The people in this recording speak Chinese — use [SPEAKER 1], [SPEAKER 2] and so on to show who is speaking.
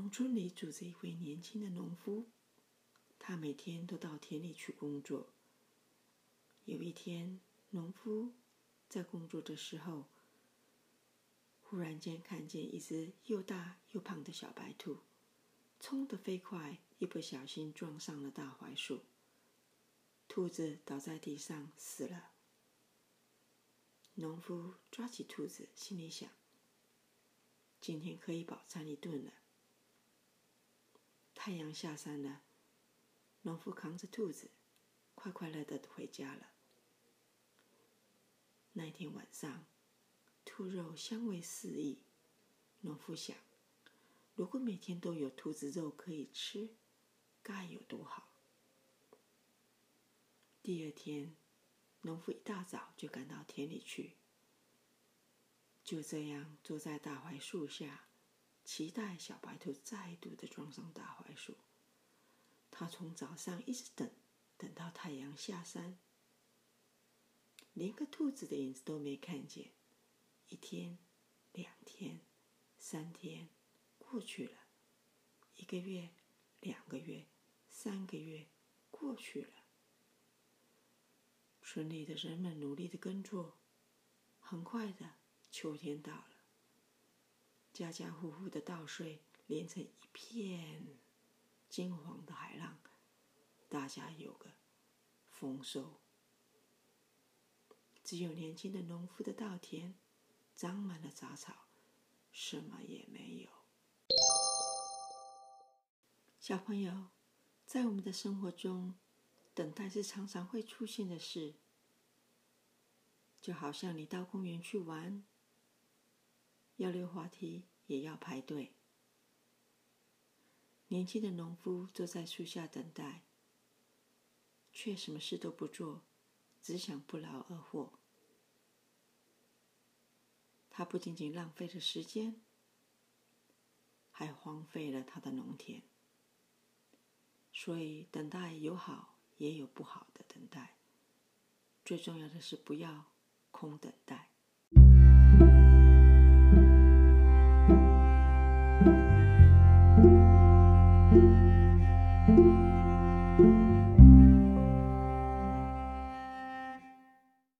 [SPEAKER 1] 农村里住着一位年轻的农夫，他每天都到田里去工作。有一天，农夫在工作的时候，忽然间看见一只又大又胖的小白兔，冲得飞快，一不小心撞上了大槐树，兔子倒在地上死了。农夫抓起兔子，心里想：今天可以饱餐一顿了。太阳下山了，农夫扛着兔子，快快乐乐的回家了。那天晚上，兔肉香味四溢。农夫想，如果每天都有兔子肉可以吃，该有多好！第二天，农夫一大早就赶到田里去，就这样坐在大槐树下。期待小白兔再度的撞上大槐树。他从早上一直等，等到太阳下山，连个兔子的影子都没看见。一天，两天，三天，过去了；一个月，两个月，三个月，过去了。村里的人们努力的耕作，很快的，秋天到了。家家户户的稻穗连成一片金黄的海浪，大家有个丰收。只有年轻的农夫的稻田长满了杂草，什么也没有。小朋友，在我们的生活中，等待是常常会出现的事，就好像你到公园去玩。要溜滑梯也要排队。年轻的农夫坐在树下等待，却什么事都不做，只想不劳而获。他不仅仅浪费了时间，还荒废了他的农田。所以，等待有好也有不好的等待。最重要的是不要空等待。thank you